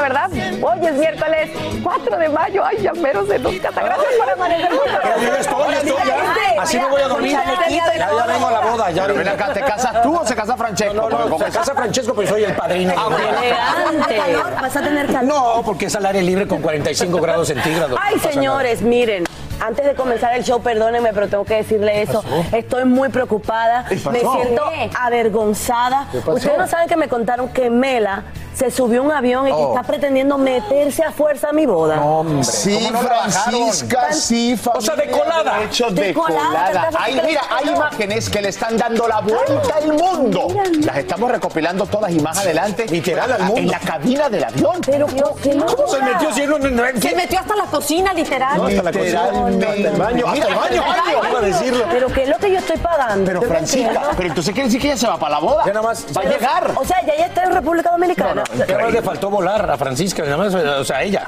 ¿Verdad? Hoy es miércoles 4 de mayo. Ay, ya mero se nos casa. Gracias por amanecer. Ya estoy, ya estoy, ya. Así me voy a dormir. Ya, ya vengo a la boda. Ya. Pero ven acá, ¿te casas tú o se casa Francesco? No, no, no, se casa Francesco, pero soy el padrino. elegante. Vas a tener calor. No, porque es al aire libre con 45 grados centígrados. Ay, señores, miren. Antes de comenzar el show, perdónenme, pero tengo que decirle eso. Estoy muy preocupada. Me siento avergonzada. Ustedes no saben que me contaron que Mela se subió un avión y que Oh. está pretendiendo meterse a fuerza a mi boda. Hombre. Sí. Francisca, sí, O sea, de familia, colada. Hecho De de colada, colada. ¿verdad? Ay, mira, hay imágenes que le están dando la vuelta al mundo. Las estamos recopilando todas y más adelante. Literal al mundo. En la cabina del avión. Pero, pero, ¿qué ¿Cómo se metió si no, no, no- Se metió hasta la cocina, literal. No, hasta la cocina, hasta el baño, hasta el baño, iba a decirlo. Pero ¿qué es lo que yo estoy pagando? Pero Francisca, pero entonces quiere decir que ella se va para la boda. Ya nada más- Va a llegar. O sea, ya ya está en República Dominicana. Nada más le faltó volar a Francisca, nada más, o sea, a ella.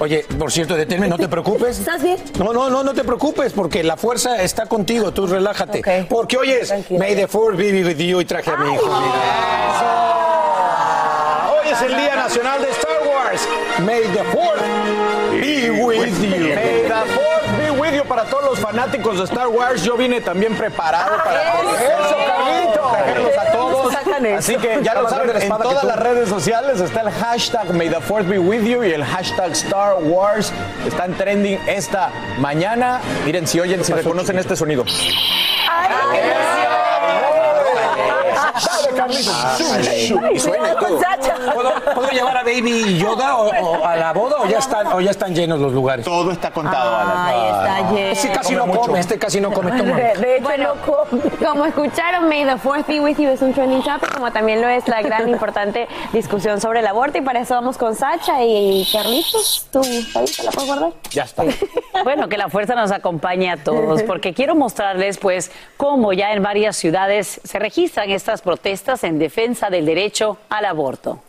Oye, por cierto, deténme, no te preocupes. ¿Estás bien? No, no, no, no te preocupes, porque la fuerza está contigo, tú relájate. Porque hoy es Tranquila. May the Fourth be with you y traje a mi hijo. mira. Hoy es el Día Nacional de Star Wars. May the Fourth be with you. Para todos los fanáticos de Star Wars. Yo vine también preparado para eso, Carlito. Traerlos a todos. Así que ya lo saben, en todas las redes sociales está el hashtag May the Fourth be with you y el hashtag Star Wars. Están trending esta mañana. Miren, si oyen, si reconocen este sonido. Suena y todo. ¿Puedo, puedo llevar a Baby Yoda o, o a la boda o ya están, o ya están llenos los lugares? Todo está contado, Alan. Ahí está lleno. Este casi no come, este casi no come. Toma. De, de hecho, Bueno, no come. Como escucharon, May the Fourth be with you es un trending topic, como también lo es la gran importante discusión sobre el aborto. Y para eso vamos con Sacha y Carlitos. ¿Tú ahí te la puedes guardar? Ya está. Bueno, que la fuerza nos acompañe a todos, porque quiero mostrarles, pues, cómo ya en varias ciudades se registran estas protestas en defensa del derecho al aborto.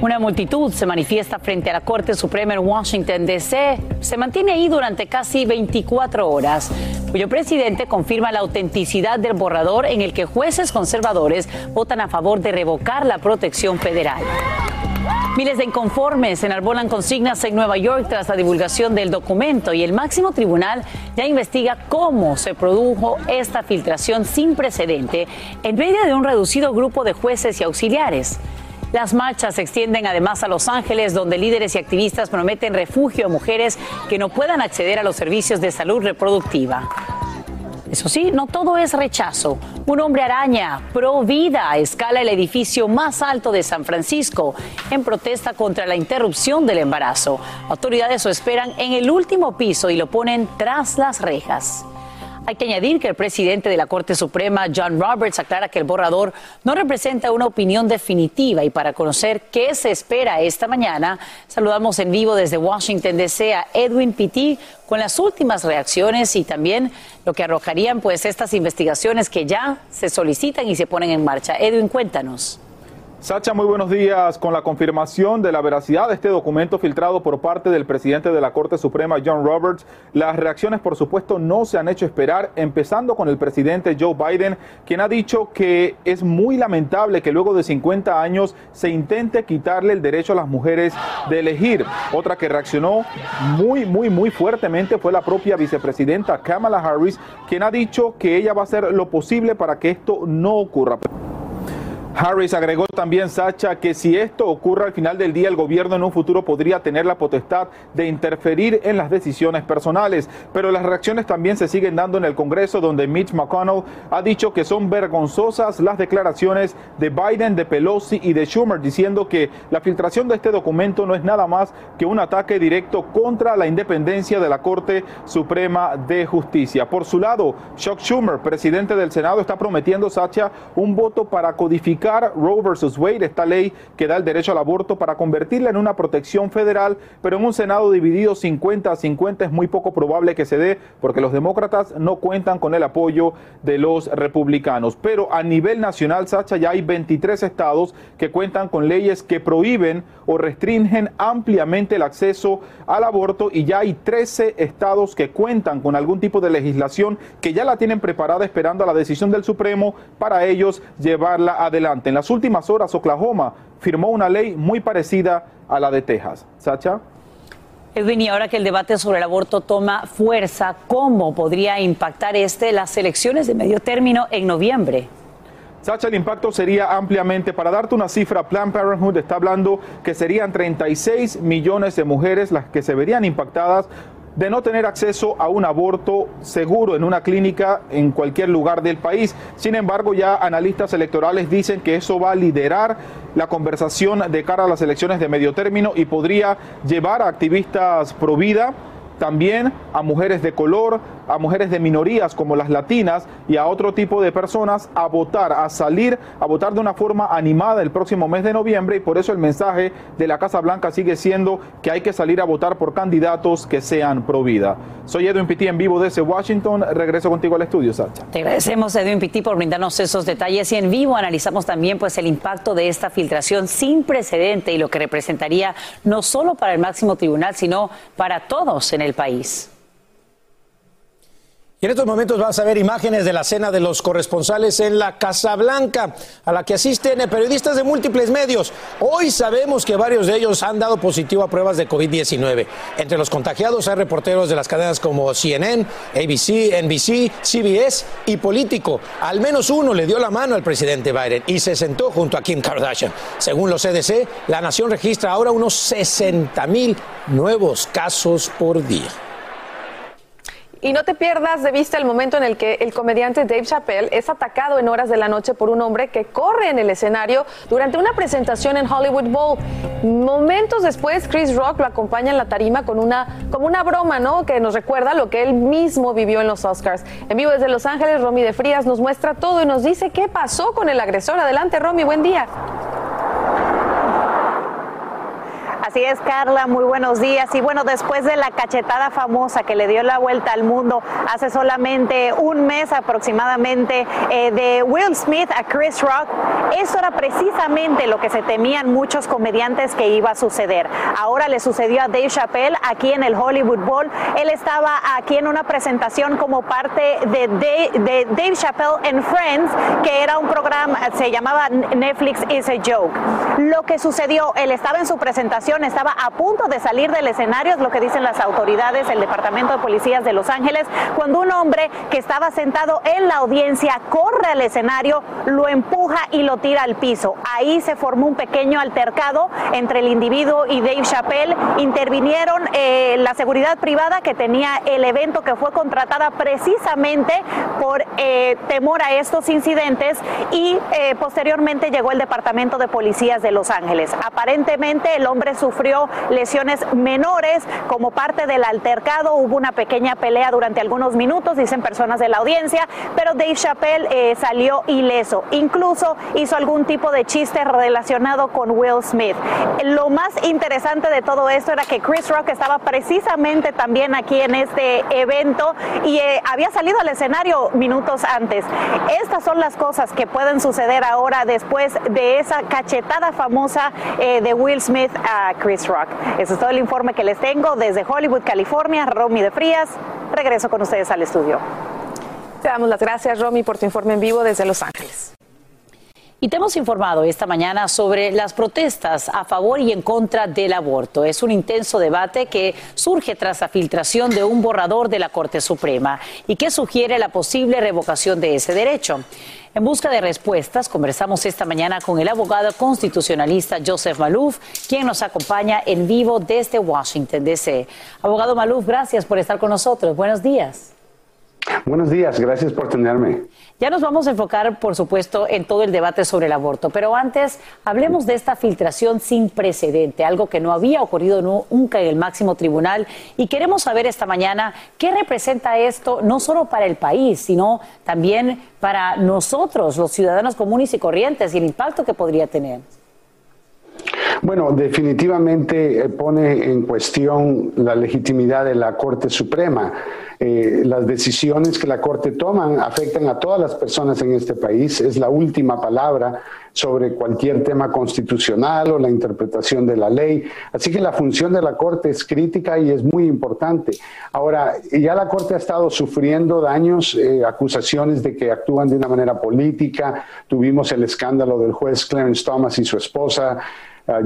Una multitud se manifiesta frente a la Corte Suprema en Washington, D.C. Se mantiene ahí durante casi 24 horas, cuyo presidente confirma la autenticidad del borrador en el que jueces conservadores votan a favor de revocar la protección federal. Miles de inconformes enarbolan consignas en Nueva York tras la divulgación del documento y el máximo tribunal ya investiga cómo se produjo esta filtración sin precedente en medio de un reducido grupo de jueces y auxiliares. Las marchas se extienden además a Los Ángeles, donde líderes y activistas prometen refugio a mujeres que no puedan acceder a los servicios de salud reproductiva. Eso sí, no todo es rechazo. Un hombre araña, pro vida, escala el edificio más alto de San Francisco en protesta contra la interrupción del embarazo. Autoridades lo esperan en el último piso y lo ponen tras las rejas. Hay que añadir que el presidente de la Corte Suprema, John Roberts, aclara que el borrador no representa una opinión definitiva y para conocer qué se espera esta mañana, saludamos en vivo desde Washington DC a Edwin Pitti con las últimas reacciones y también lo que arrojarían pues estas investigaciones que ya se solicitan y se ponen en marcha. Edwin, cuéntanos. Sacha, muy buenos días. Con la confirmación de la veracidad de este documento filtrado por parte del presidente de la Corte Suprema, John Roberts, las reacciones, por supuesto, no se han hecho esperar, empezando con el presidente Joe Biden, quien ha dicho que es muy lamentable que luego de 50 años se intente quitarle el derecho a las mujeres de elegir. Otra que reaccionó muy, muy, muy fuertemente fue la propia vicepresidenta Kamala Harris, quien ha dicho que ella va a hacer lo posible para que esto no ocurra. Harris agregó también, Sacha, que si esto ocurre al final del día, el gobierno en un futuro podría tener la potestad de interferir en las decisiones personales. Pero las reacciones también se siguen dando en el Congreso, donde Mitch McConnell ha dicho que son vergonzosas las declaraciones de Biden, de Pelosi y de Schumer, diciendo que la filtración de este documento no es nada más que un ataque directo contra la independencia de la Corte Suprema de Justicia. Por su lado, Chuck Schumer, presidente del Senado, está prometiendo, Sacha, un voto para codificar Roe versus Wade, esta ley que da el derecho al aborto para convertirla en una protección federal, pero en un Senado dividido 50 a 50 es muy poco probable que se dé porque los demócratas no cuentan con el apoyo de los republicanos. Pero a nivel nacional, Sacha, ya hay 23 estados que cuentan con leyes que prohíben o restringen ampliamente el acceso al aborto y ya hay 13 estados que cuentan con algún tipo de legislación que ya la tienen preparada esperando a la decisión del Supremo para ellos llevarla adelante. En las últimas horas, Oklahoma firmó una ley muy parecida a la de Texas. Sacha. Edwin, y ahora que el debate sobre el aborto toma fuerza, ¿cómo podría impactar este las elecciones de medio término en noviembre? Sacha, el impacto sería ampliamente, para darte una cifra, Planned Parenthood está hablando que serían 36 millones de mujeres las que se verían impactadas de no tener acceso a un aborto seguro en una clínica en cualquier lugar del país. Sin embargo, ya analistas electorales dicen que eso va a liderar la conversación de cara a las elecciones de medio término y podría llevar a activistas pro vida también a mujeres de color, a mujeres de minorías como las latinas y a otro tipo de personas a votar, a salir a votar de una forma animada el próximo mes de noviembre y por eso el mensaje de la Casa Blanca sigue siendo que hay que salir a votar por candidatos que sean pro vida. Soy Edwin Pitti en vivo desde Washington. Regreso contigo al estudio, Sacha. Te agradecemos, Edwin Pitti, por brindarnos esos detalles y en vivo analizamos también pues el impacto de esta filtración sin precedente y lo que representaría no solo para el máximo tribunal, sino para todos en el país. Y en estos momentos vas a ver imágenes de la cena de los corresponsales en la Casa Blanca, a la que asisten periodistas de múltiples medios. Hoy sabemos que varios de ellos han dado positivo a pruebas de COVID-19. Entre los contagiados hay reporteros de las cadenas como CNN, ABC, NBC, CBS y Político. Al menos uno le dio la mano al presidente Biden y se sentó junto a Kim Kardashian. Según los CDC, la nación registra ahora unos 60 mil nuevos casos por día. Y no te pierdas de vista el momento en el que el comediante Dave Chappelle es atacado en horas de la noche por un hombre que corre en el escenario durante una presentación en Hollywood Bowl. Momentos después, Chris Rock lo acompaña en la tarima con una, como una broma, ¿no? Que nos recuerda lo que él mismo vivió en los Oscars. En vivo desde Los Ángeles, Romy de Frías nos muestra todo y nos dice qué pasó con el agresor. Adelante, Romy, buen día. Así es, Carla, muy buenos días. Y bueno, después de la cachetada famosa que le dio la vuelta al mundo hace solamente un mes aproximadamente eh, de Will Smith a Chris Rock, eso era precisamente lo que se temían muchos comediantes que iba a suceder. Ahora le sucedió a Dave Chappelle aquí en el Hollywood Bowl. Él estaba aquí en una presentación como parte de, de Dave Chappelle and Friends, que era un programa, se llamaba Netflix is a Joke. Lo que sucedió, él estaba en su presentación estaba a punto de salir del escenario, es lo que dicen las autoridades, el Departamento de Policías de Los Ángeles, cuando un hombre que estaba sentado en la audiencia corre al escenario, lo empuja y lo tira al piso. Ahí se formó un pequeño altercado entre el individuo y Dave Chappelle. Intervinieron eh, la seguridad privada que tenía el evento que fue contratada precisamente por eh, temor a estos incidentes y eh, posteriormente llegó el Departamento de Policías de Los Ángeles. Aparentemente el hombre sufrió lesiones menores como parte del altercado. Hubo una pequeña pelea durante algunos minutos, dicen personas de la audiencia, pero Dave Chappelle eh, salió ileso. Incluso hizo algún tipo de chiste relacionado con Will Smith. Lo más interesante de todo esto era que Chris Rock estaba precisamente también aquí en este evento y eh, había salido al escenario minutos antes. Estas son las cosas que pueden suceder ahora después de esa cachetada famosa eh, de Will Smith Chris Rock. Ese es todo el informe que les tengo desde Hollywood, California. Romy de Frías, regreso con ustedes al estudio. Te damos las gracias, Romy, por tu informe en vivo desde Los Ángeles. Y te hemos informado esta mañana sobre las protestas a favor y en contra del aborto. Es un intenso debate que surge tras la filtración de un borrador de la Corte Suprema y que sugiere la posible revocación de ese derecho. En busca de respuestas, conversamos esta mañana con el abogado constitucionalista Joseph Malouf, quien nos acompaña en vivo desde Washington, D.C. Abogado Malouf, gracias por estar con nosotros. Buenos días. Buenos días, gracias por tenerme. Ya nos vamos a enfocar, por supuesto, en todo el debate sobre el aborto, pero antes hablemos de esta filtración sin precedente, algo que no había ocurrido nunca en el máximo tribunal y queremos saber esta mañana qué representa esto no solo para el país, sino también para nosotros, los ciudadanos comunes y corrientes, y el impacto que podría tener. Bueno, definitivamente eh, pone en cuestión la legitimidad de la Corte Suprema. Eh, las decisiones que la Corte toma afectan a todas las personas en este país. Es la última palabra sobre cualquier tema constitucional o la interpretación de la ley. Así que la función de la Corte es crítica y es muy importante. Ahora, ya la Corte ha estado sufriendo daños, eh, acusaciones de que actúan de una manera política. Tuvimos el escándalo del juez Clarence Thomas y su esposa.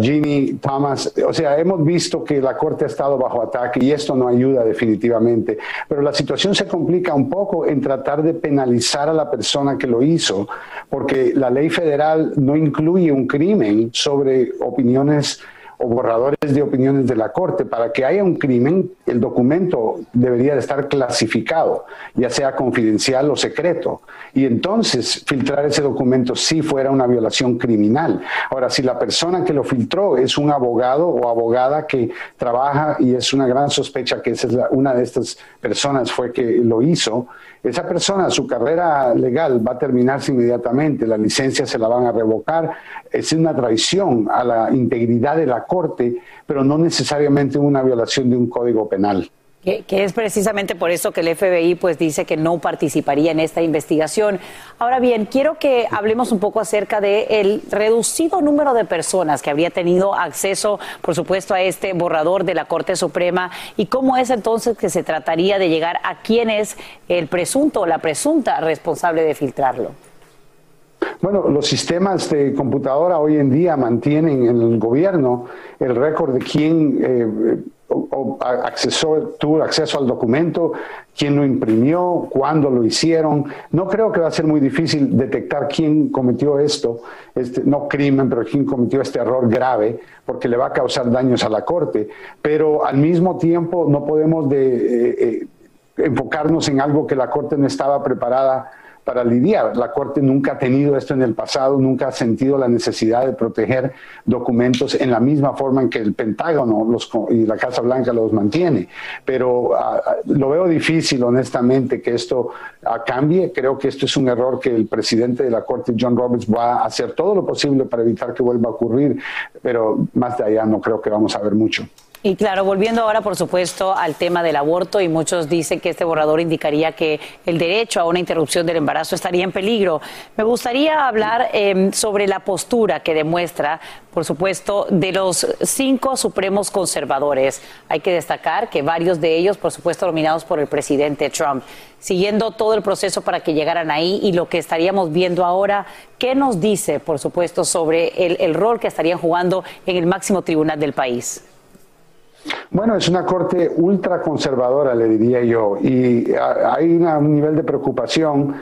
Ginny Thomas. O sea, hemos visto que la Corte ha estado bajo ataque y esto no ayuda definitivamente. Pero la situación se complica un poco en tratar de penalizar a la persona que lo hizo, porque la ley federal no incluye un crimen sobre opiniones o borradores de opiniones de la Corte. Para que haya un crimen, el documento debería de estar clasificado, ya sea confidencial o secreto. Y entonces filtrar ese documento sí fuera una violación criminal. Ahora, si la persona que lo filtró es un abogado o abogada que trabaja y es una gran sospecha que esa es una de estas personas fue que lo hizo, esa persona, su carrera legal va a terminarse inmediatamente, la licencia se la van a revocar, es una traición a la integridad de la Corte, pero no necesariamente una violación de un código penal. Que, es precisamente por eso que el FBI pues dice que no participaría en esta investigación. Ahora bien, quiero que hablemos un poco acerca del reducido número de personas que habría tenido acceso, por supuesto, a este borrador de la Corte Suprema y cómo es entonces que se trataría de llegar a quién es el presunto o la presunta responsable de filtrarlo. Bueno, los sistemas de computadora hoy en día mantienen en el gobierno el récord de quién eh, tuvo acceso al documento, quién lo imprimió, cuándo lo hicieron. No creo que va a ser muy difícil detectar quién cometió esto, este, no crimen, pero quién cometió este error grave, porque le va a causar daños a la Corte. Pero al mismo tiempo no podemos de, eh, eh, enfocarnos en algo que la Corte no estaba preparada para lidiar. La Corte nunca ha tenido esto en el pasado, nunca ha sentido la necesidad de proteger documentos en la misma forma en que el Pentágono los, y la Casa Blanca los mantiene. Pero ah, ah, lo veo difícil, honestamente, que esto ah, cambie. Creo que esto es un error que el presidente de la Corte, John Roberts, va a hacer todo lo posible para evitar que vuelva a ocurrir, pero más de allá no creo que vamos a ver mucho. Y claro, volviendo ahora, por supuesto, al tema del aborto, y muchos dicen que este borrador indicaría que el derecho a una interrupción del embarazo estaría en peligro. Me gustaría hablar em, sobre la postura que demuestra, por supuesto, de los cinco supremos conservadores. Hay que destacar que varios de ellos, por supuesto, dominados por el presidente Trump, siguiendo todo el proceso para que llegaran ahí y lo que estaríamos viendo ahora, ¿qué nos dice, por supuesto, sobre el, el rol que estarían jugando en el máximo tribunal del país? Bueno, es una corte ultra conservadora, le diría yo, y hay un nivel de preocupación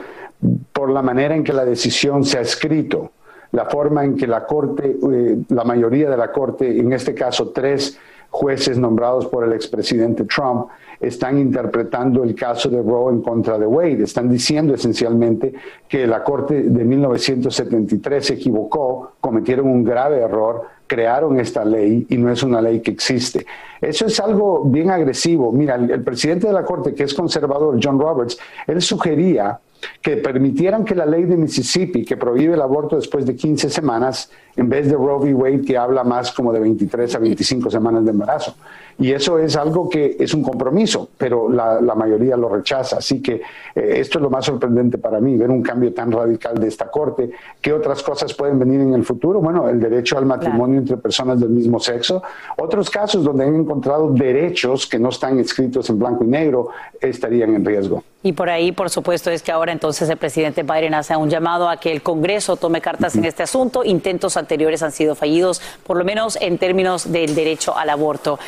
por la manera en que la decisión se ha escrito. la forma en que la Corte, eh, la mayoría de la Corte, en este caso tres jueces nombrados por el expresidente Trump, están interpretando el caso de Roe en contra de Wade. Están diciendo esencialmente que la Corte de 1973 se equivocó, cometieron un grave error, crearon esta ley y no es una ley que existe. Eso es algo bien agresivo. Mira, el, presidente de la Corte, que es conservador, John Roberts, él sugería que permitieran que la ley de Mississippi, que prohíbe el aborto después de 15 semanas, en vez de Roe v. Wade, que habla más como de 23 a 25 semanas de embarazo. Y eso es algo que es un compromiso, pero la, la mayoría lo rechaza. Así que eh, esto es lo más sorprendente para mí, ver un cambio tan radical de esta Corte. ¿Qué otras cosas pueden venir en el futuro? Bueno, el derecho al matrimonio entre personas del mismo sexo. Otros casos donde han encontrado derechos que no están escritos en blanco y negro estarían en riesgo. Y por ahí, por supuesto, es que ahora entonces el presidente Biden hace un llamado a que el Congreso tome cartas en este asunto. Intentos anteriores han sido fallidos, por lo menos en términos del derecho al aborto.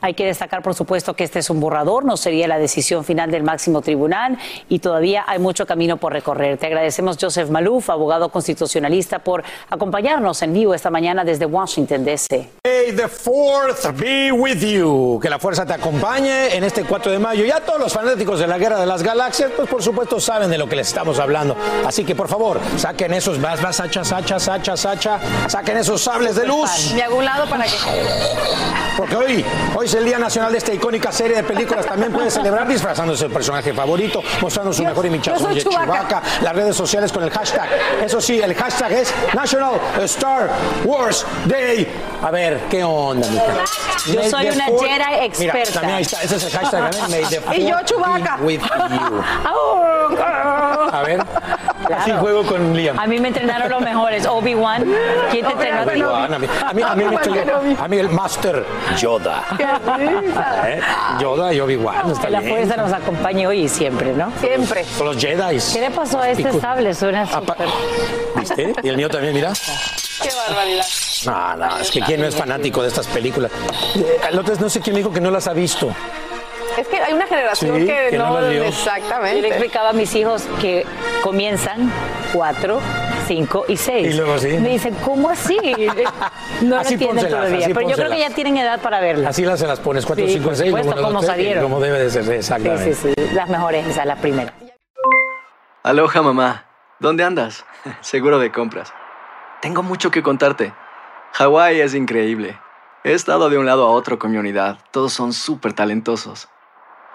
Hay que destacar, por supuesto, que este es un borrador, no sería la decisión final del máximo tribunal y todavía hay mucho camino por recorrer. Te agradecemos, Joseph Maluf, abogado constitucionalista, por acompañarnos en vivo esta mañana desde Washington, D.C. May the fourth be with you. Que la fuerza te acompañe en este 4 de mayo. Ya todos los fanáticos de la Guerra de las Galaxias, pues por supuesto saben de lo que les estamos hablando. Así que por favor, saquen esos vas, vas, hacha, sacha, sacha, sacha, saquen esos sables de luz. Me hago un lado para que. Porque hoy, hoy es el Día Nacional de esta icónica serie de películas. También puede celebrar disfrazándose del personaje favorito, mostrando su mejor imitación de Chewbacca. Las redes sociales con el hashtag. Eso sí, el hashtag es National Star Wars Day. A ver, ¿qué onda, mija? Yo soy una fourth- Jedi Mira, experta. también ahí está, ese es el hashtag the Y yo, Chewbacca. be with you. A ver, así juego con Liam. A mí me entrenaron los mejores. Obi-Wan. ¿Quién te entrenó? a ti? Obi-Wan, A mí, a mí, a mí me estoy- a mí el Master Yoda. ¿Eh? Yoda y Obi-Wan. La bien. fuerza nos acompañe hoy y siempre, ¿no? Siempre. Con los Jedi. ¿Qué le pasó a este sable? Suena súper... ¿Viste? Y el mío también, mira. Qué barbaridad. No, no, es que quién no es fanático de estas películas. Eh, El otro es no sé quién me dijo que no las ha visto. Es que hay una generación Sí, que, que no vio. Yo le exactamente. explicaba a mis hijos que comienzan cuatro, cinco y seis. Y luego sí. Me dicen, ¿cómo así? No lo Así entienden pónselas, todavía. así Pero yo creo que ya tienen edad para verlas. Así las se las pones, 4, Sí, 5, por 6, supuesto, como salieron. como debe de ser, Sí, exactamente. sí, sí. Las mejores, esas, las primeras. Aloha mamá, ¿dónde andas? Seguro de compras. Tengo mucho que contarte. Hawái es increíble. He estado de un lado a otro con mi unidad. Todos son súper talentosos.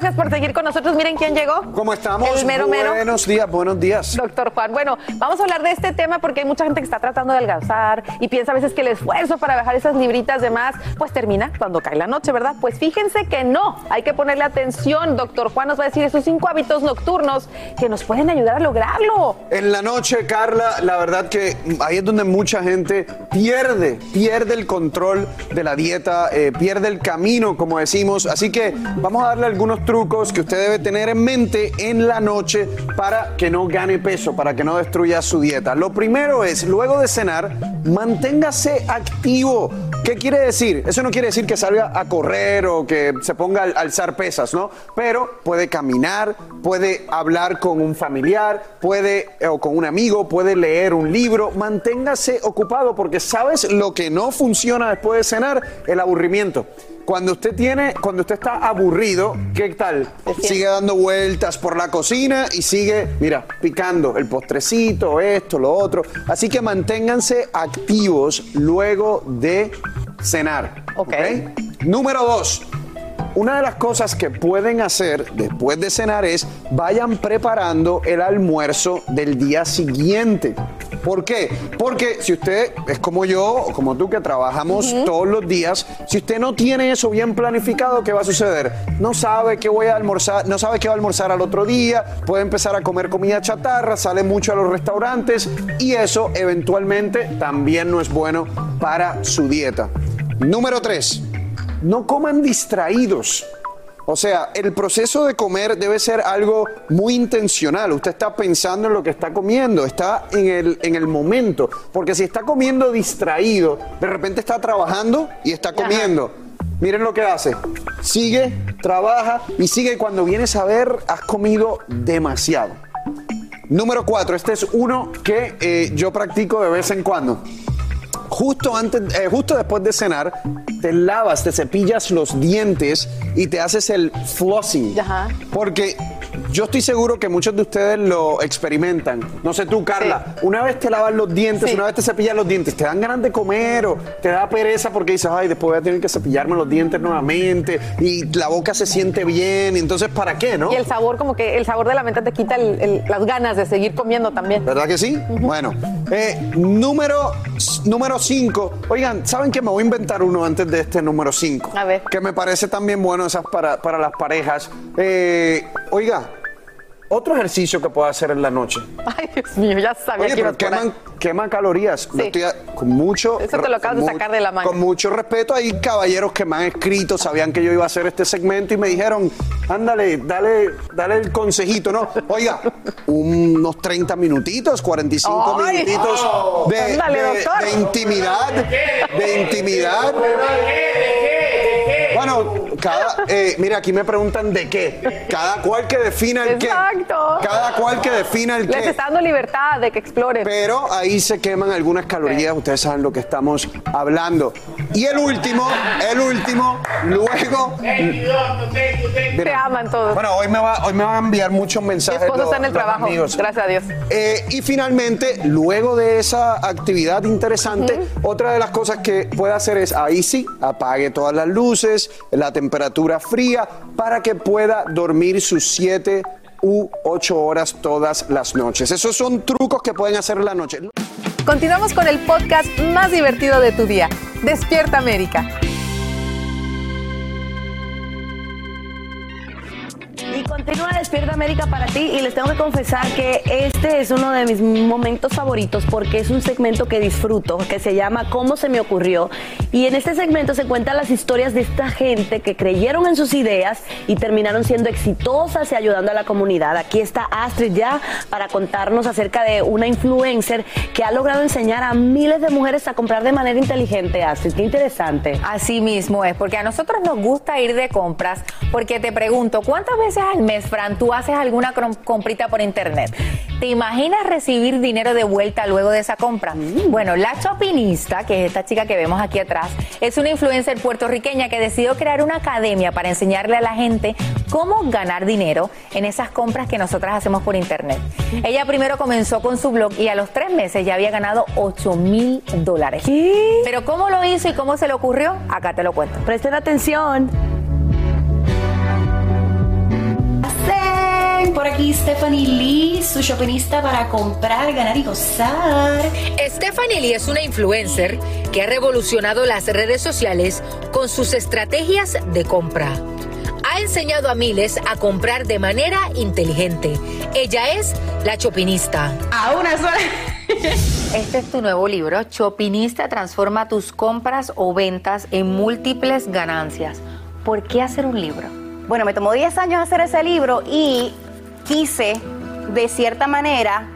Gracias por seguir con nosotros. Miren quién llegó. ¿Cómo estamos? El mero mero. Buenos días, buenos días. Doctor Juan, bueno, vamos a hablar de este tema porque hay mucha gente que está tratando de adelgazar y piensa a veces que el esfuerzo para bajar esas libritas de más, pues termina cuando cae la noche, ¿verdad? Pues fíjense que no, hay que ponerle atención. Doctor Juan nos va a decir esos cinco hábitos nocturnos que nos pueden ayudar a lograrlo. En la noche, Carla, la verdad que ahí es donde mucha gente pierde, pierde el control de la dieta, eh, pierde el camino, como decimos. Así que vamos a darle algunos trucos que usted debe tener en mente en la noche para que no gane peso, para que no destruya su dieta. Lo primero es, luego de cenar, manténgase activo. ¿Qué quiere decir? Eso no quiere decir que salga a correr o que se ponga a alzar pesas, ¿no? Pero puede caminar, puede hablar con un familiar, puede o con un amigo, puede leer un libro. Manténgase ocupado porque sabes lo que no funciona después de cenar, el aburrimiento. Cuando usted tiene, cuando usted está aburrido, ¿qué tal? Sigue dando vueltas por la cocina y sigue, mira, picando el postrecito, esto, lo otro. Así que manténganse activos luego de cenar. Ok. Número dos. Una de las cosas que pueden hacer después de cenar es vayan preparando el almuerzo del día siguiente. ¿Por qué? Porque si usted es como yo o como tú que trabajamos todos los días, si usted no tiene eso bien planificado, ¿qué va a suceder? No sabe qué voy a almorzar, no sabe qué va a almorzar al otro día, puede empezar a comer comida chatarra, sale mucho a los restaurantes y eso eventualmente también no es bueno para su dieta. Número 3 no coman distraídos. O sea, el proceso de comer debe ser algo muy intencional. Usted está pensando en lo que está comiendo, está en el, en el momento. Porque si está comiendo distraído, de repente está trabajando y está comiendo. Miren lo que hace. Sigue, trabaja y sigue. Cuando vienes a ver, has comido demasiado. Número cuatro, este es uno que eh, yo practico de vez en cuando justo antes, eh, justo después de cenar, te lavas, te cepillas los dientes y te haces el flossing. Porque yo estoy seguro que muchos de ustedes lo experimentan. No sé tú, Carla, una vez te lavas los dientes, una vez te cepillas los dientes, te dan ganas de comer o te da pereza porque dices, ay, después voy a tener que cepillarme los dientes nuevamente y la boca se siente bien. Entonces, ¿para qué, no? Y el sabor, como que el sabor de la menta te quita el- el- las ganas de seguir comiendo también. ¿Verdad que sí? Bueno, eh, número número 5. Oigan, ¿saben que me voy a inventar uno antes de este número 5? A ver. Que me parece también bueno esas para, para las parejas. Eh, oiga, otro ejercicio que puedo hacer en la noche. Ay, Dios mío, ya sabía Oye, que pero queman, queman calorías. Estoy a- con mucho. Eso te lo acabas de sacar de la manga. Con mucho respeto, hay caballeros que me han escrito, sabían que yo iba a hacer este segmento y me dijeron, ándale, dale, dale el consejito, ¿no? Oiga, unos 30 minutitos, 45 Ay. minutitos de, Ándale, de- de intimidad, de intimidad. Bueno, cada, eh, mira, aquí me preguntan de qué. Cada cual que defina el qué. Exacto. Cada cual que defina el Les qué. está dando libertad de que exploren. Pero ahí se queman algunas calorías, ustedes saben lo que estamos hablando. Y el último, el último, luego. Te aman todos. Bueno, hoy me, va, hoy me van a enviar muchos Mi mensajes. esposo los- está en el trabajo. amigos. Gracias a Dios. Eh, y finalmente, luego de esa actividad interesante, otra de las cosas que puede hacer es, ahí sí, apague todas las luces, la temperatura fría, para que pueda dormir sus 7 u 8 horas todas las noches. Esos son trucos que pueden hacer en la noche. Continuamos con el podcast más divertido de tu día. Despierta América. Y continúa Despierta América para ti y les tengo que confesar que este es uno de mis momentos favoritos porque es un segmento que disfruto, que se llama ¿Cómo se me ocurrió? Y en este segmento se cuentan las historias de esta gente que creyeron en sus ideas y terminaron siendo exitosas y ayudando a la comunidad. Aquí está Astrid ya para contarnos acerca de una influencer que ha logrado enseñar a miles de mujeres a comprar de manera inteligente. Astrid, qué interesante. Así mismo es, porque a nosotros nos gusta ir de compras, porque te pregunto, ¿cuántas veces al mes, Fran, tú haces alguna comprita por internet? ¿Te imaginas recibir dinero de vuelta luego de esa compra? Bueno, la Chopinista, que es esta chica que vemos aquí atrás, es una influencer puertorriqueña que decidió crear una academia para enseñarle a la gente cómo ganar dinero en esas compras que nosotras hacemos por internet. Ella primero comenzó con su blog y a los tres meses ya había ganado 8 mil dólares. Pero ¿cómo lo hizo y cómo se le ocurrió? Acá te lo cuento. Presten atención. Por aquí Stephanie Lee, su shoppingista para comprar, ganar y gozar. Stephanie Lee es una influencer que ha revolucionado las redes sociales con sus estrategias de compra. Ha enseñado a miles a comprar de manera inteligente. Ella es la chopinista. A una sola. Este es tu nuevo libro, Chopinista transforma tus compras o ventas en múltiples ganancias. ¿Por qué hacer un libro? Bueno, me tomó 10 años hacer ese libro y quise, de cierta manera,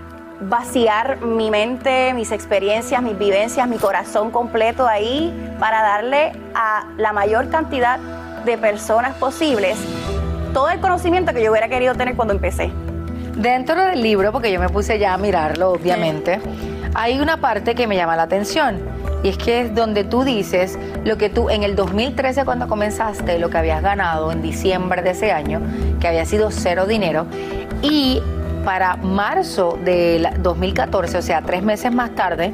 vaciar mi mente, mis experiencias, mis vivencias, mi corazón completo ahí para darle a la mayor cantidad de personas posibles todo el conocimiento que yo hubiera querido tener cuando empecé. Dentro del libro, porque yo me puse ya a mirarlo, obviamente, hay una parte que me llama la atención. Y es que es donde tú dices lo que tú en el 2013 cuando comenzaste, lo que habías ganado en diciembre de ese año, que había sido cero dinero, y para marzo del 2014, o sea, tres meses más tarde,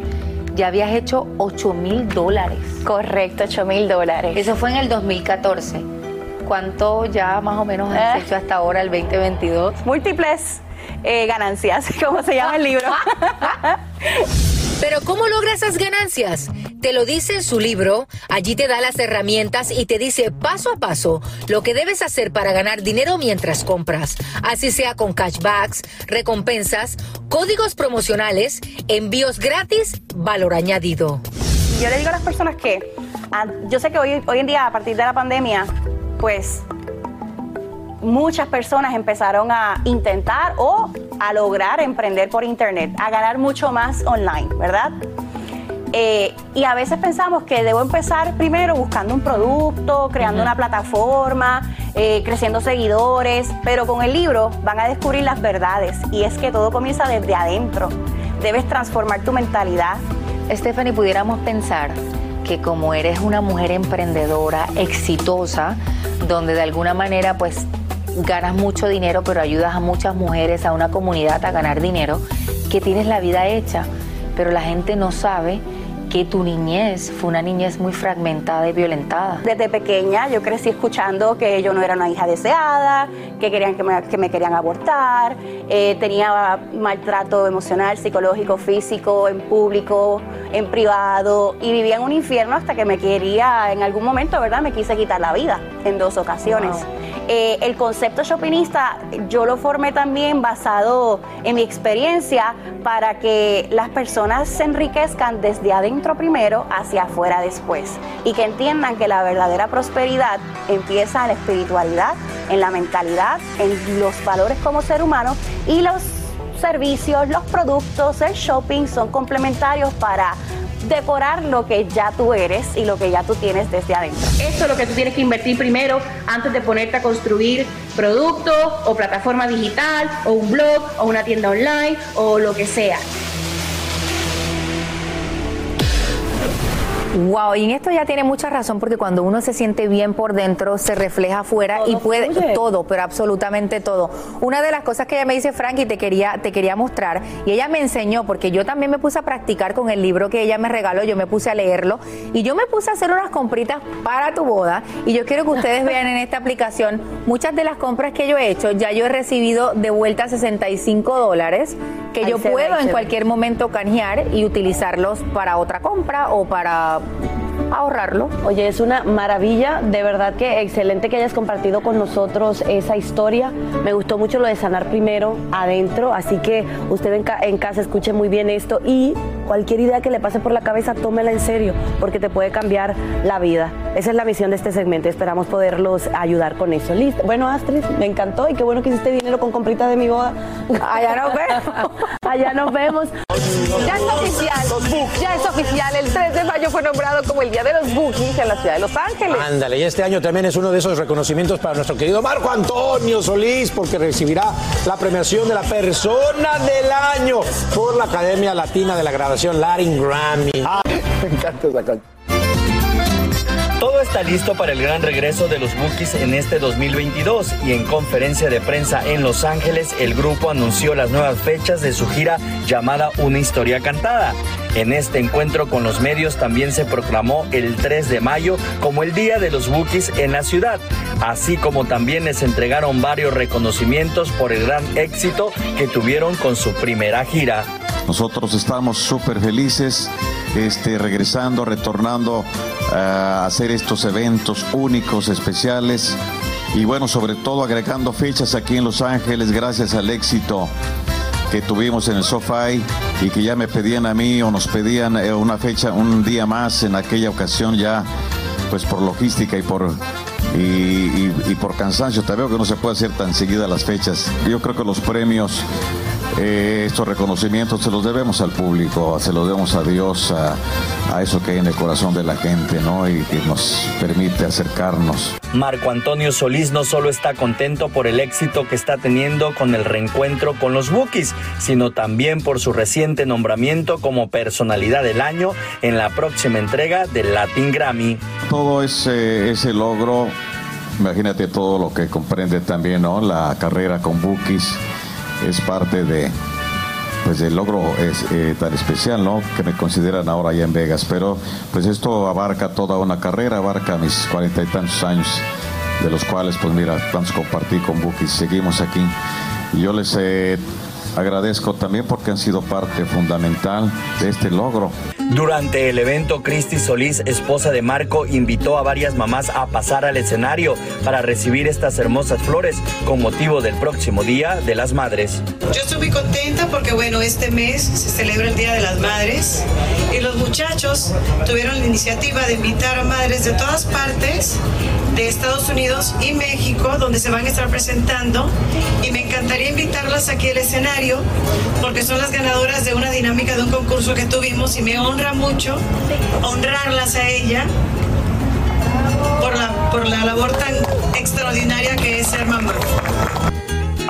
ya habías hecho 8 mil dólares. Correcto, 8 mil dólares. Eso fue en el 2014. ¿Cuánto ya más o menos has Eh. hecho hasta ahora, el 2022? Múltiples eh, ganancias, como se llama el libro. Pero ¿cómo logra esas ganancias? Te lo dice en su libro, allí te da las herramientas y te dice paso a paso lo que debes hacer para ganar dinero mientras compras, así sea con cashbacks, recompensas, códigos promocionales, envíos gratis, valor añadido. Yo le digo a las personas que ah, yo sé que hoy, hoy en día, a partir de la pandemia, pues muchas personas empezaron a intentar o a lograr emprender por internet, a ganar mucho más online, ¿verdad? Eh, y a veces pensamos que debo empezar primero buscando un producto, creando una plataforma, eh, creciendo seguidores, pero con el libro van a descubrir las verdades y es que todo comienza desde adentro. Debes transformar tu mentalidad. Stephanie, pudiéramos pensar que como eres una mujer emprendedora, exitosa, donde de alguna manera pues ganas mucho dinero, pero ayudas a muchas mujeres, a una comunidad a ganar dinero, que tienes la vida hecha, pero la gente no sabe que tu niñez fue una niñez muy fragmentada y violentada. Desde pequeña yo crecí escuchando que yo no era una hija deseada, que querían que me, que me querían abortar, eh, tenía maltrato emocional, psicológico, físico, en público, en privado y vivía en un infierno hasta que me quería, en algún momento, ¿verdad? Me quise quitar la vida en dos ocasiones. Eh, el concepto shoppingista yo lo formé también basado en mi experiencia para que las personas se enriquezcan desde adentro primero hacia afuera después y que entiendan que la verdadera prosperidad empieza en la espiritualidad, en la mentalidad, en los valores como ser humano y los servicios, los productos, el shopping son complementarios para decorar lo que ya tú eres y lo que ya tú tienes desde adentro. Esto es lo que tú tienes que invertir primero antes de ponerte a construir producto o plataforma digital o un blog o una tienda online o lo que sea. Wow, y en esto ya tiene mucha razón porque cuando uno se siente bien por dentro se refleja afuera y puede fluye. todo, pero absolutamente todo. Una de las cosas que ella me dice Frankie te quería te quería mostrar y ella me enseñó porque yo también me puse a practicar con el libro que ella me regaló, yo me puse a leerlo y yo me puse a hacer unas compritas para tu boda y yo quiero que ustedes vean en esta aplicación muchas de las compras que yo he hecho, ya yo he recibido de vuelta 65 dólares que yo ve puedo en cualquier momento canjear y utilizarlos para otra compra o para You. Ahorrarlo. Oye, es una maravilla, de verdad que excelente que hayas compartido con nosotros esa historia. Me gustó mucho lo de sanar primero adentro, así que usted en, ca- en casa escuche muy bien esto y cualquier idea que le pase por la cabeza, tómela en serio, porque te puede cambiar la vida. Esa es la misión de este segmento, esperamos poderlos ayudar con eso. Listo. Bueno, Astrid, me encantó y qué bueno que hiciste dinero con compritas de mi boda. Allá nos vemos. Allá nos vemos. Ya es oficial, ya es oficial. El 3 de mayo fue nombrado como el Día de los Bookies en la ciudad de Los Ángeles. Ándale, y este año también es uno de esos reconocimientos para nuestro querido Marco Antonio Solís, porque recibirá la premiación de la persona del año por la Academia Latina de la Grabación Latin Grammy. Me encanta esa canción. Todo está listo para el gran regreso de los Bookies en este 2022 y en conferencia de prensa en Los Ángeles el grupo anunció las nuevas fechas de su gira llamada Una historia cantada. En este encuentro con los medios también se proclamó el 3 de mayo como el Día de los Bookies en la ciudad, así como también les entregaron varios reconocimientos por el gran éxito que tuvieron con su primera gira. Nosotros estamos súper felices, este, regresando, retornando a hacer estos eventos únicos, especiales y bueno, sobre todo agregando fechas aquí en Los Ángeles gracias al éxito que tuvimos en el SoFi y que ya me pedían a mí o nos pedían eh, una fecha, un día más en aquella ocasión ya, pues por logística y por y, y por cansancio. Te veo que no se puede hacer tan seguida las fechas. Yo creo que los premios eh, estos reconocimientos se los debemos al público, se los debemos a Dios, a, a, eso que hay en el corazón de la gente, ¿no? Y que nos permite acercarnos. Marco Antonio Solís no solo está contento por el éxito que está teniendo con el reencuentro con los Bookies, sino también por su reciente nombramiento como personalidad del año en la próxima entrega del Latin Grammy. Todo ese, ese logro, imagínate todo lo que comprende también, ¿no? La carrera con Bookies es parte de pues del logro es, eh, tan especial, ¿no? Que me consideran ahora allá en Vegas. Pero pues esto abarca toda una carrera, abarca mis cuarenta y tantos años, de los cuales pues mira, tantos compartí con Buki, seguimos aquí. Yo les eh, agradezco también porque han sido parte fundamental de este logro. Durante el evento, Cristi Solís, esposa de Marco, invitó a varias mamás a pasar al escenario para recibir estas hermosas flores con motivo del próximo Día de las Madres. Yo estoy muy contenta porque, bueno, este mes se celebra el Día de las Madres y los muchachos tuvieron la iniciativa de invitar a madres de todas partes Estados Unidos y México, donde se van a estar presentando. Y me encantaría invitarlas aquí al escenario porque son las ganadoras de una dinámica de un concurso que tuvimos y me honra mucho honrarlas a ella por la, por la labor tan extraordinaria que es ser mamá.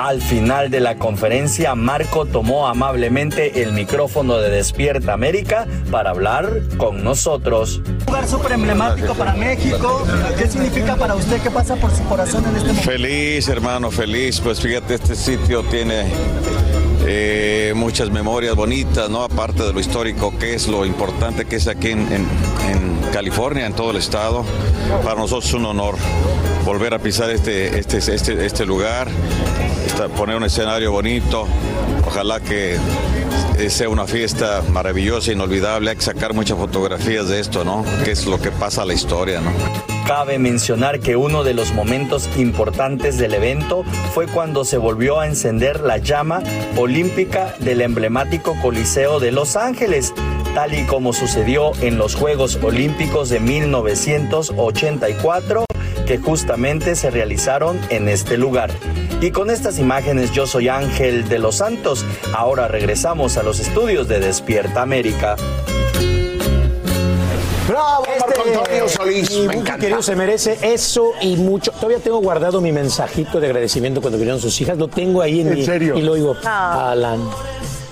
Al final de la conferencia, Marco tomó amablemente el micrófono de Despierta América para hablar con nosotros. Un lugar súper emblemático para México. ¿Qué significa para usted? ¿Qué pasa por su corazón en este momento? Feliz, hermano, feliz. Pues fíjate, este sitio tiene eh, muchas memorias bonitas, ¿no? Aparte de lo histórico que es, lo importante que es aquí en, en, en California, en todo el estado. Para nosotros es un honor volver a pisar este, este, este, este lugar, poner un escenario bonito. Ojalá que sea una fiesta maravillosa, inolvidable. Hay que sacar muchas fotografías de esto, ¿no? Que es lo que pasa a la historia, ¿no? Cabe mencionar que uno de los momentos importantes del evento fue cuando se volvió a encender la llama olímpica del emblemático Coliseo de Los Ángeles, tal y como sucedió en los Juegos Olímpicos de 1984, que justamente se realizaron en este lugar. Y con estas imágenes yo soy Ángel de los Santos. Ahora regresamos a los estudios de Despierta América. Bravo, Marco Antonio Solís. Mi me querido se merece eso y mucho. Todavía tengo guardado mi mensajito de agradecimiento cuando vinieron sus hijas. Lo tengo ahí en, ¿En mi. serio? Y lo digo, Ah. Alan.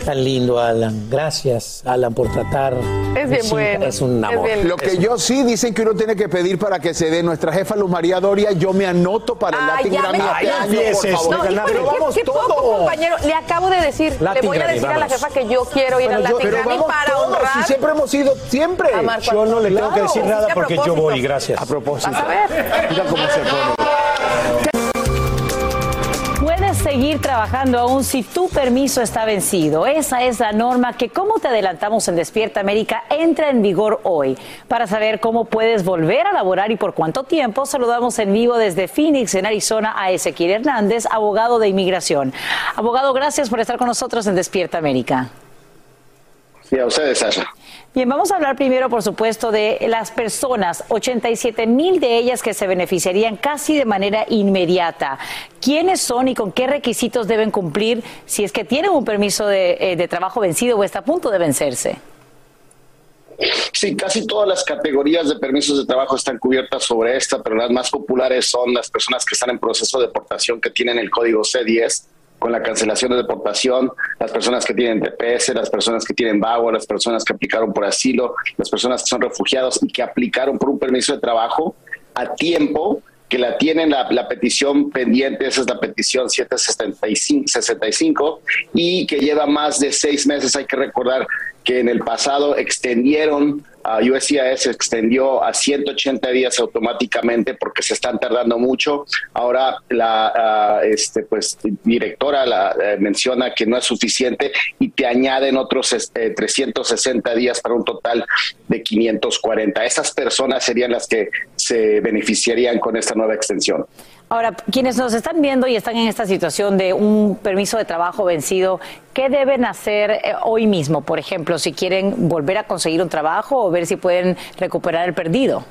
Tan lindo, Alan. Gracias, Alan, por tratar. Es bien Sí, bueno. Es un amor. Lo que yo sí dicen que uno tiene que pedir para que se dé nuestra jefa Luz María Doria, yo me anoto para el Ah, Latin ya Grammy por favor. No, híjole, Pero vamos qué poco, todos. compañero. Le acabo de decir, Latin le voy a Grammy, decir a la jefa que yo quiero ir Bueno, al yo- Latin pero Grammy vamos para todos, honrar si siempre hemos ido, siempre. Yo no le tengo que decir nada porque yo voy, gracias. A propósito. Vas a ver. Mira cómo se pone. Seguir trabajando aún si tu permiso está vencido. Esa es la norma que, como te adelantamos en Despierta América, entra en vigor hoy. Para saber cómo puedes volver a laborar y por cuánto tiempo, saludamos en vivo desde Phoenix, en Arizona, a Ezequiel Hernández, abogado de inmigración. Abogado, gracias por estar con nosotros en Despierta América. Sí, a ustedes, Sasha. Bien, vamos a hablar primero, por supuesto, de las personas, 87 mil de ellas que se beneficiarían casi de manera inmediata. ¿Quiénes son y con qué requisitos deben cumplir si es que tienen un permiso de, eh, de trabajo vencido o está a punto de vencerse? Sí, casi todas las categorías de permisos de trabajo están cubiertas sobre esta, pero las más populares son las personas que están en proceso de deportación que tienen el código C10 con la cancelación de deportación, las personas que tienen TPS, las personas que tienen VAWA, las personas que aplicaron por asilo, las personas que son refugiados y que aplicaron por un permiso de trabajo a tiempo que la tienen la, petición pendiente, esa es la petición 765 65, y que lleva más de seis meses. Hay que recordar que en el pasado extendieron, a USCIS extendió a 180 días automáticamente porque se están tardando mucho. Ahora la ah, este, pues, directora la, eh, menciona que no es suficiente y te añaden otros este, 360 días para un total de 540. Esas personas serían las que se beneficiarían con esta nueva extensión. Ahora, quienes nos están viendo y están en esta situación de un permiso de trabajo vencido, ¿qué deben hacer eh, hoy mismo? Por ejemplo, si quieren volver a conseguir un trabajo o ver si pueden recuperar el perdido.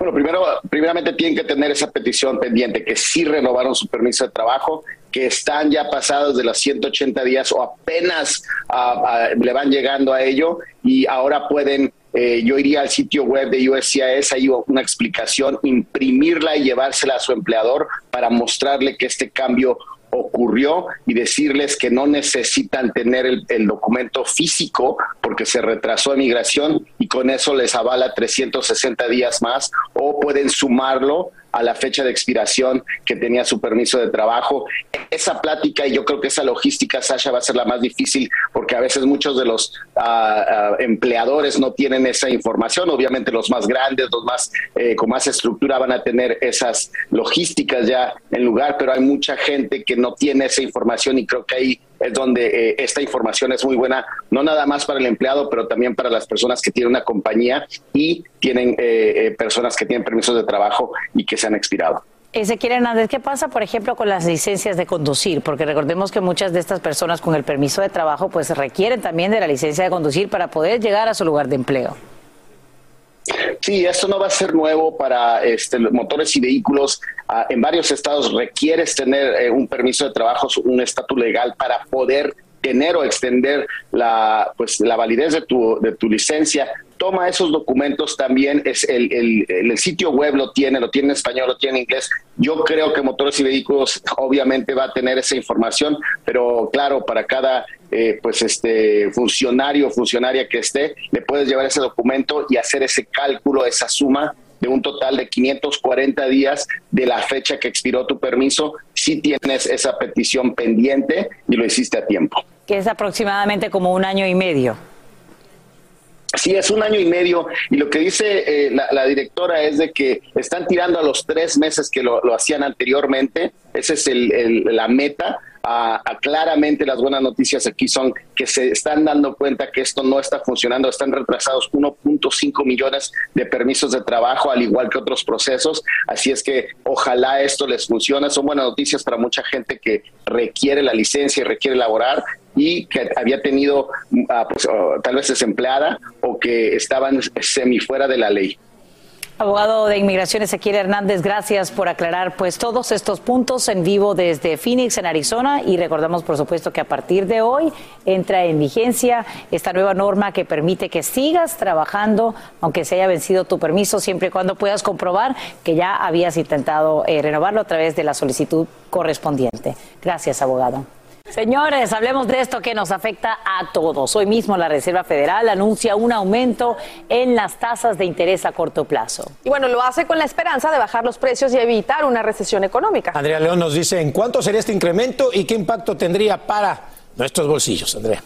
Bueno, primero, primeramente tienen que tener esa petición pendiente, que sí renovaron su permiso de trabajo, que están ya pasados de los 180 días o apenas ah, le van llegando a ello y ahora pueden eh, yo iría al sitio web de USCIS, hay una explicación, imprimirla y llevársela a su empleador para mostrarle que este cambio ocurrió y decirles que no necesitan tener el, documento físico porque se retrasó migración y con eso les avala 360 días más o pueden sumarlo a la fecha de expiración que tenía su permiso de trabajo. Esa plática y yo creo que esa logística, Sasha, va a ser la más difícil porque a veces muchos de los ah, empleadores no tienen esa información. Obviamente los más grandes, los más eh, con más estructura van a tener esas logísticas ya en lugar, pero hay mucha gente que no tiene esa información y creo que ahí es donde eh, esta información es muy buena, no nada más para el empleado, pero también para las personas que tienen una compañía y tienen eh, eh, personas que tienen permisos de trabajo y que se han expirado. Ezequiel Hernández, ¿qué pasa, por ejemplo, con las licencias de conducir? Porque recordemos que muchas de estas personas con el permiso de trabajo pues requieren también de la licencia de conducir para poder llegar a su lugar de empleo. Sí, esto no va a ser nuevo para este, motores y vehículos. Ah, en varios estados requieres tener eh, un permiso de trabajo, un estatus legal para poder tener o extender la, pues, la validez de tu, de tu licencia toma esos documentos también, es el, el, sitio web lo tiene, lo tiene en español, lo tiene en inglés. Yo creo que Motores y Vehículos obviamente va a tener esa información, pero claro, para cada eh, pues este funcionario o funcionaria que esté, le puedes llevar ese documento y hacer ese cálculo, esa suma de un total de 540 días de la fecha que expiró tu permiso, si tienes esa petición pendiente y lo hiciste a tiempo. Que es aproximadamente como un año y medio. Sí, es un año y medio y lo que dice eh, la, directora es de que están tirando a los tres meses que lo, hacían anteriormente, esa es el, la meta. A, claramente las buenas noticias aquí son que se están dando cuenta que esto no está funcionando, están retrasados 1.5 millones de permisos de trabajo, al igual que otros procesos, así es que ojalá esto les funcione, son buenas noticias para mucha gente que requiere la licencia y requiere laborar y que había tenido ah, pues, tal vez desempleada o que estaban semi fuera de la ley. Abogado de Inmigración Ezequiel Hernández, gracias por aclarar pues todos estos puntos en vivo desde Phoenix, en Arizona. Y recordamos, por supuesto, que a partir de hoy entra en vigencia esta nueva norma que permite que sigas trabajando, aunque se haya vencido tu permiso, siempre y cuando puedas comprobar que ya habías intentado eh, renovarlo a través de la solicitud correspondiente. Gracias, abogado. Señores, hablemos de esto que nos afecta a todos. Hoy mismo la Reserva Federal anuncia un aumento en las tasas de interés a corto plazo. Y bueno, lo hace con la esperanza de bajar los precios y evitar una recesión económica. Andrea León nos dice en cuánto sería este incremento y qué impacto tendría para nuestros bolsillos, Andrea.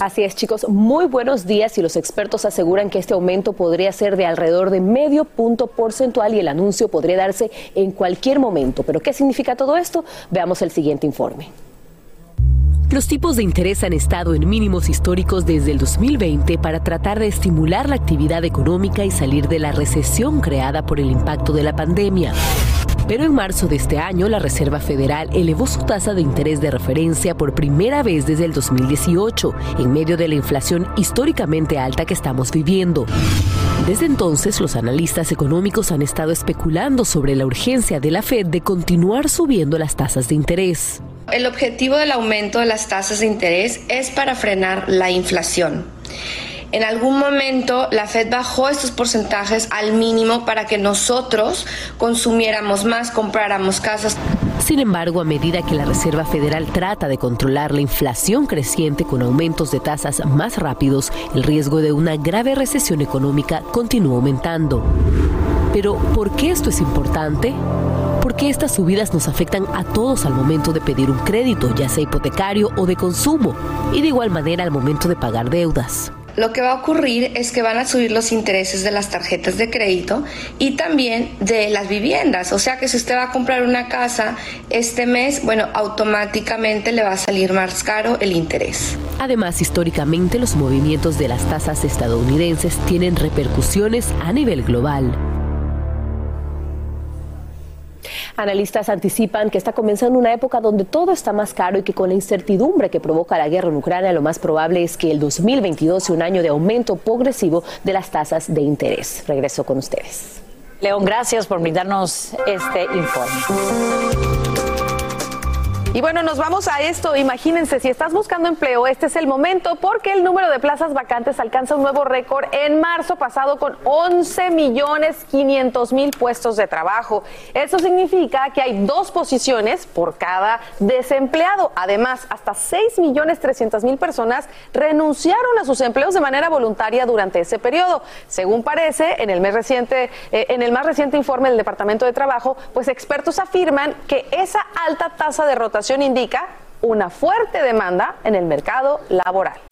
Así es, chicos. Muy buenos días y los expertos aseguran que este aumento podría ser de alrededor de medio punto porcentual y el anuncio podría darse en cualquier momento. Pero ¿qué significa todo esto? Veamos el siguiente informe. Los tipos de interés han estado en mínimos históricos desde el 2020 para tratar de estimular la actividad económica y salir de la recesión creada por el impacto de la pandemia. Pero en marzo de este año, la Reserva Federal elevó su tasa de interés de referencia por primera vez desde el 2018, en medio de la inflación históricamente alta que estamos viviendo. Desde entonces, los analistas económicos han estado especulando sobre la urgencia de la Fed de continuar subiendo las tasas de interés. El objetivo del aumento de las tasas de interés es para frenar la inflación. En algún momento la Fed bajó estos porcentajes al mínimo para que nosotros consumiéramos más, compráramos casas. Sin embargo, a medida que la Reserva Federal trata de controlar la inflación creciente con aumentos de tasas más rápidos, el riesgo de una grave recesión económica continúa aumentando. Pero, ¿por qué esto es importante? Porque estas subidas nos afectan a todos al momento de pedir un crédito, ya sea hipotecario o de consumo, y de igual manera al momento de pagar deudas. Lo que va a ocurrir es que van a subir los intereses de las tarjetas de crédito y también de las viviendas. O sea que si usted va a comprar una casa este mes, bueno, automáticamente le va a salir más caro el interés. Además, históricamente los movimientos de las tasas estadounidenses tienen repercusiones a nivel global. Analistas anticipan que está comenzando una época donde todo está más caro y que con la incertidumbre que provoca la guerra en Ucrania, lo más probable es que el 2022 sea un año de aumento progresivo de las tasas de interés. Regreso con ustedes. León, gracias por brindarnos este informe. Y bueno, nos vamos a esto. Imagínense, si estás buscando empleo, este es el momento porque el número de plazas vacantes alcanza un nuevo récord en marzo pasado con 11 millones 500 mil puestos de trabajo. Eso significa que hay dos posiciones por cada desempleado. Además, hasta 6 millones 300 mil personas renunciaron a sus empleos de manera voluntaria durante ese periodo. Según parece, en el, mes reciente, eh, en el más reciente informe del Departamento de Trabajo, pues expertos afirman que esa alta tasa de rotación indica una fuerte demanda en el mercado laboral.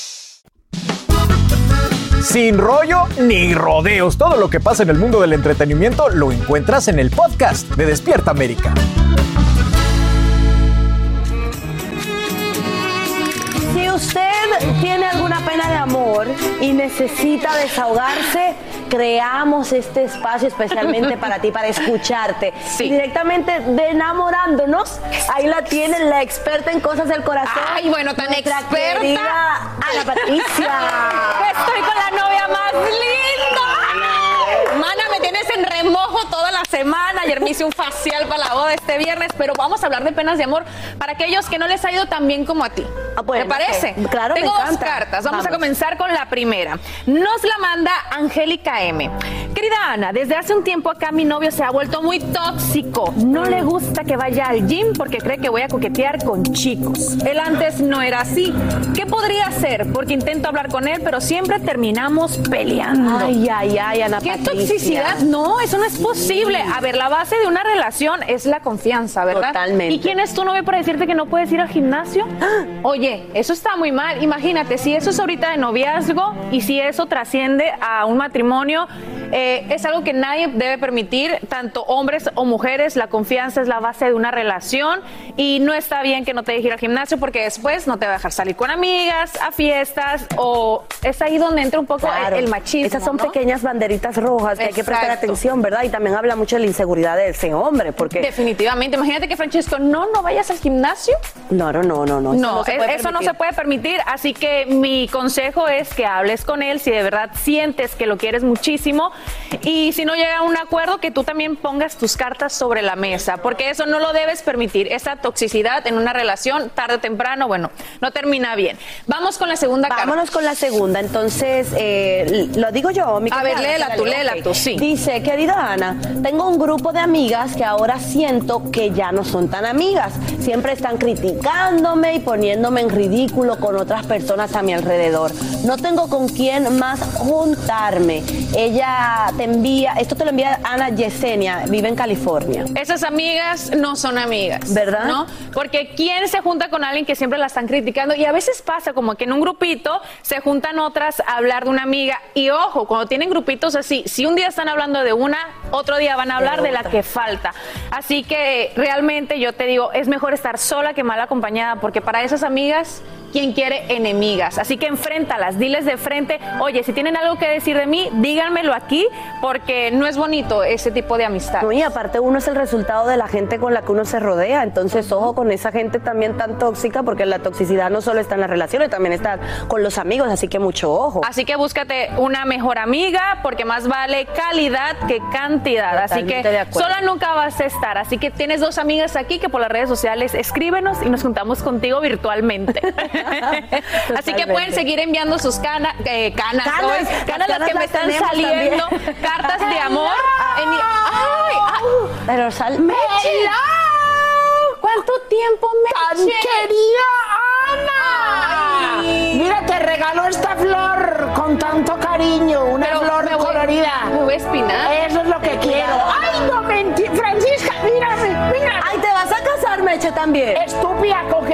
Sin rollo ni rodeos, todo lo que pasa en el mundo del entretenimiento lo encuentras en el podcast de Despierta América. Si usted tiene alguna pena de amor y necesita desahogarse, creamos este espacio especialmente para ti, para escucharte. Sí. Directamente de enamorándonos, ahí la tienen, la experta en cosas del corazón. Ay, bueno, tan experta. Ana Patricia. Estoy con la novia más linda. Mana, me tienes en remojo toda la semana. Ayer me hice un facial para la boda este viernes, pero vamos a hablar de penas de amor para aquellos que no les ha ido tan bien como a ti. ¿Te parece? ok. Claro, me Tengo dos encanta. cartas. Vamos, a Vamos. comenzar con la primera. Nos la manda Angélica M. Querida Ana, desde hace un tiempo acá mi novio se ha vuelto muy tóxico. No le gusta que vaya al gym porque cree que voy a coquetear con chicos. Él antes no era así. ¿Qué podría hacer? Porque intento hablar con él, pero siempre terminamos peleando. Ay, ay, ay, Ana ¿Qué Patricia. toxicidad? No, eso no es posible. A ver, la base de una relación es la confianza, ¿verdad? Totalmente. ¿Y quién es tu novio para decirte que no puedes ir al gimnasio? Oye, eso está muy mal. Imagínate, si eso es ahorita de noviazgo y si eso trasciende a un matrimonio, eh, es algo que nadie debe permitir, tanto hombres o mujeres. La confianza es la base de una relación y no está bien que no te dejes ir al gimnasio porque después no te va a dejar salir con amigas, a fiestas o es ahí donde entra un poco Claro. el machismo. Esas son ¿no? pequeñas banderitas rojas que hay que prestar atención, ¿verdad? Y también habla mucho de la inseguridad de ese hombre, porque... Definitivamente. Imagínate que Francesco, no, no vayas al gimnasio. No, no, no, no, no. No, se puede eso no se puede permitir. Así que mi consejo es que hables con él si de verdad sientes que lo quieres muchísimo. Y si no llega a un acuerdo, que tú también pongas tus cartas sobre la mesa, porque eso no lo debes permitir. Esa toxicidad en una relación, tarde o temprano, bueno, no termina bien. Vamos con la segunda carta. Vámonos con la segunda. Entonces, eh, lo digo yo, mi A ver, léela tú, léela tú, sí. Dice, querida Ana, tengo un grupo de amigas que ahora siento que ya no son tan amigas. Siempre están criticándome y poniéndome en ridículo con otras personas a mi alrededor. No tengo con quién más juntarme. Ella te envía, esto te lo envía Ana Yesenia, vive en California. Esas amigas no son amigas. ¿Verdad? ¿No? Porque ¿quién se junta con alguien que siempre la están criticando? Y a veces pasa como que en un grupito se juntan otras a hablar de una amiga. Y ojo, cuando tienen grupitos así, si un día están hablando de una, otro día van a hablar de la que falta. Así que realmente yo te digo, es mejor estar sola que mal acompañada, porque para esas amigas, ¿quién quiere enemigas? Así que enfréntalas, diles de frente, oye, si tienen algo que decir de mí, díganmelo aquí, porque no es bonito ese tipo de amistad. No, y aparte uno es el resultado de la gente con la que uno se rodea, entonces ojo con esa gente también tan tóxica, porque la toxicidad no solo está en las relaciones, también está con los amigos, así que mucho ojo. Así que búscate una mejor amiga porque más vale calidad que cantidad. Así que sola nunca vas a estar. Así que tienes dos amigas aquí que por las redes sociales escríbenos y nos juntamos contigo virtualmente. Así que pueden seguir enviando sus cana- eh, canas, Canas, las canas las que me están saliendo, también. cartas de amor. Pero sal. ¿Cuánto tiempo, ¡Tan Meche? querida Ana! Ay. Mira, te regaló esta flor con tanto cariño, una Pero flor me voy- colorida. me voy a espinar. Eso es lo que quiero. ¡Ay, no mentí! Francisca, mírame, mira. Ay, ¿te vas a casar, Meche, también? Estúpida, ¿con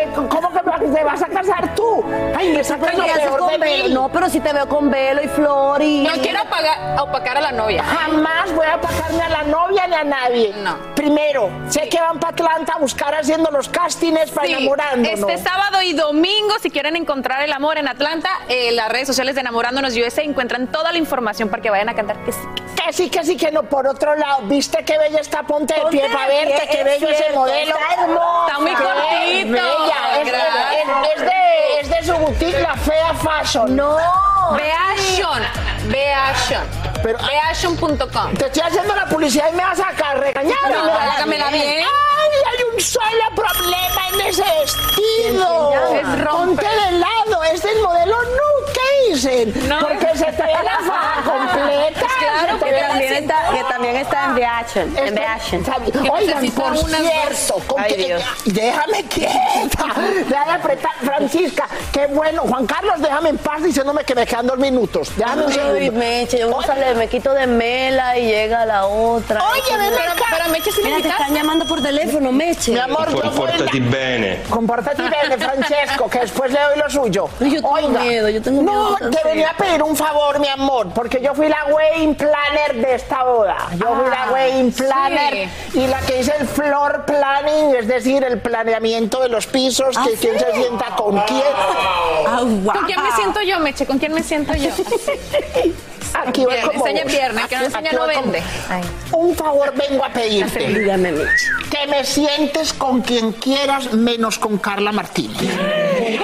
vas a casar tú? Ay, me sacas Pero lo ¿qué haces peor con de velo? mí. No, pero si te veo con velo y flor y... No quiero apagar, opacar a la novia. Jamás voy a apagarme a la novia ni a nadie. No. Primero, sé que van para Atlanta a buscar haciendo los castings para Sí, enamorándonos. Este sábado y domingo, si quieren encontrar el amor en Atlanta, en las redes sociales de Enamorándonos USA encuentran toda la información para que vayan a cantar que sí. Que sí, que sí, que no. Por otro lado, ¿viste qué bella está? Ponte de Ponte pie de para verte, pie, qué es bello ese modelo. está hermosa. Está muy cortito. bella. Es, es- es de, es de su boutique, la Fea Fashion. No. Beashon, Beashon, Pero- Beashon.com. Te estoy haciendo la publicidad y me vas a sacar regañar. No, hágamela bien. Ay, hay un solo problema en ese vestido. Es romper. Ponte de lado. Es el modelo Nuke dicen. No. Porque se te ve la faja completa. Claro, que También está, que también está en The Action. En The Action. Oigan, por unas cierto, con Ay, que- Dios. déjame quieta, déjame apretar, Francisca, qué bueno, Juan Carlos, déjame en paz diciéndome que me quedan dos minutos, déjame un segundo. Meche, yo sale, me quito de mela y llega la otra. Oye, ven acá. pero Meche, si Mira, te están llamando por teléfono, Meche. Mi amor, Comportati bene. Compórtate bien, Francesco, que después le doy lo suyo. Yo tengo miedo, yo tengo miedo No, venía a pedir un favor, mi amor, porque yo fui la wedding planner de esta boda. Yo fui la Ah, wedding planner sí. y la que hice el floor planning, es decir, el planeamiento de los pisos, que ¿Ah, quién sí? se sienta con quién. Ah. ¿Con quién me siento yo, Meche? ¿Con quién me siento yo? Aquí voy como enseña pierna, que no enseña no como- vende. Un favor vengo a pedirte. Dígame, Meche. Que me sientes con quien quieras, menos con Carla Martínez. Ay,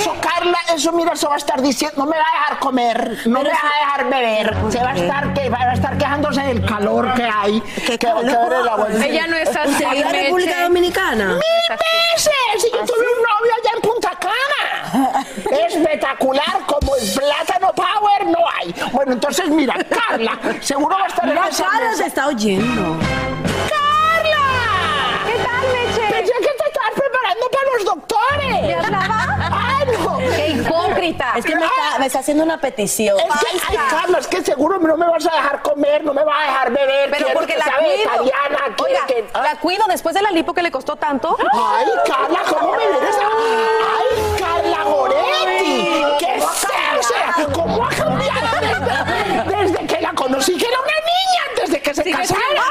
eso, Carla, eso, mira, eso va a estar diciendo, no me va a dejar comer, no me va a dejar beber, se va a estar, que, va a estar quejándose del calor que hay. Que, que la buena- Ella no es así, ¿Usted va a la. República Dominicana? ¡Mil veces! Y yo tuve un novio allá en Punta Cana. Espectacular, como el plátano power no hay. Bueno, entonces mira, Carla, seguro va a estar Mira, en esa Carla mesa. te está oyendo. Preparando para los doctores. ¡Ay, no! ¡Qué hipócrita! Es que me está, me está haciendo una petición. Es que, ay, Carla, es que seguro no me vas a dejar comer, no me vas a dejar beber. Pero porque que la cuido. italiana, Oiga, que... la cuido después de la lipo que le costó tanto. Ay, Carla, ¿cómo me vienes a...? ¡Ay, Carla Goretti! ¿Qué es eso? ¿Cómo ha cambiado desde, desde que la conocí? Que una niña antes de que se Sigue casara. siendo,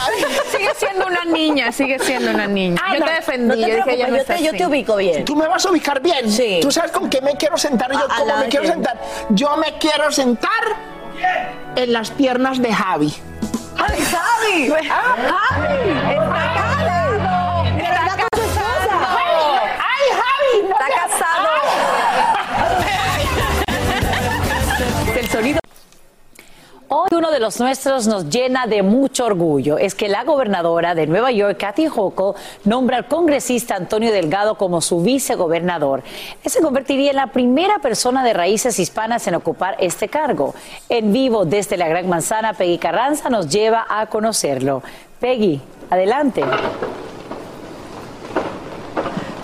ay, sigue siendo una niña, sigue siendo una niña. Yo Ana, te defendí, No te yo dije, ella no yo te, yo te ubico bien. ¿Tú me vas a ubicar bien? Sí. ¿Tú sabes con qué me quiero sentar? Yo, A- ¿cómo me quiero sentar? Yo me quiero sentar en las piernas de Javi. ¡Ay, Javi! Ah, ¡Javi! ¡Está casado! ¡Está esposa! ¡Ay, Javi! no ¡Está casado! Hoy uno de los nuestros nos llena de mucho orgullo. Es que la gobernadora de Nueva York, Kathy Hochul, nombra al congresista Antonio Delgado como su vicegobernador. Él se convertiría en la primera persona de raíces hispanas en ocupar este cargo. En vivo desde la Gran Manzana, Peggy Carranza nos lleva a conocerlo. Peggy, adelante.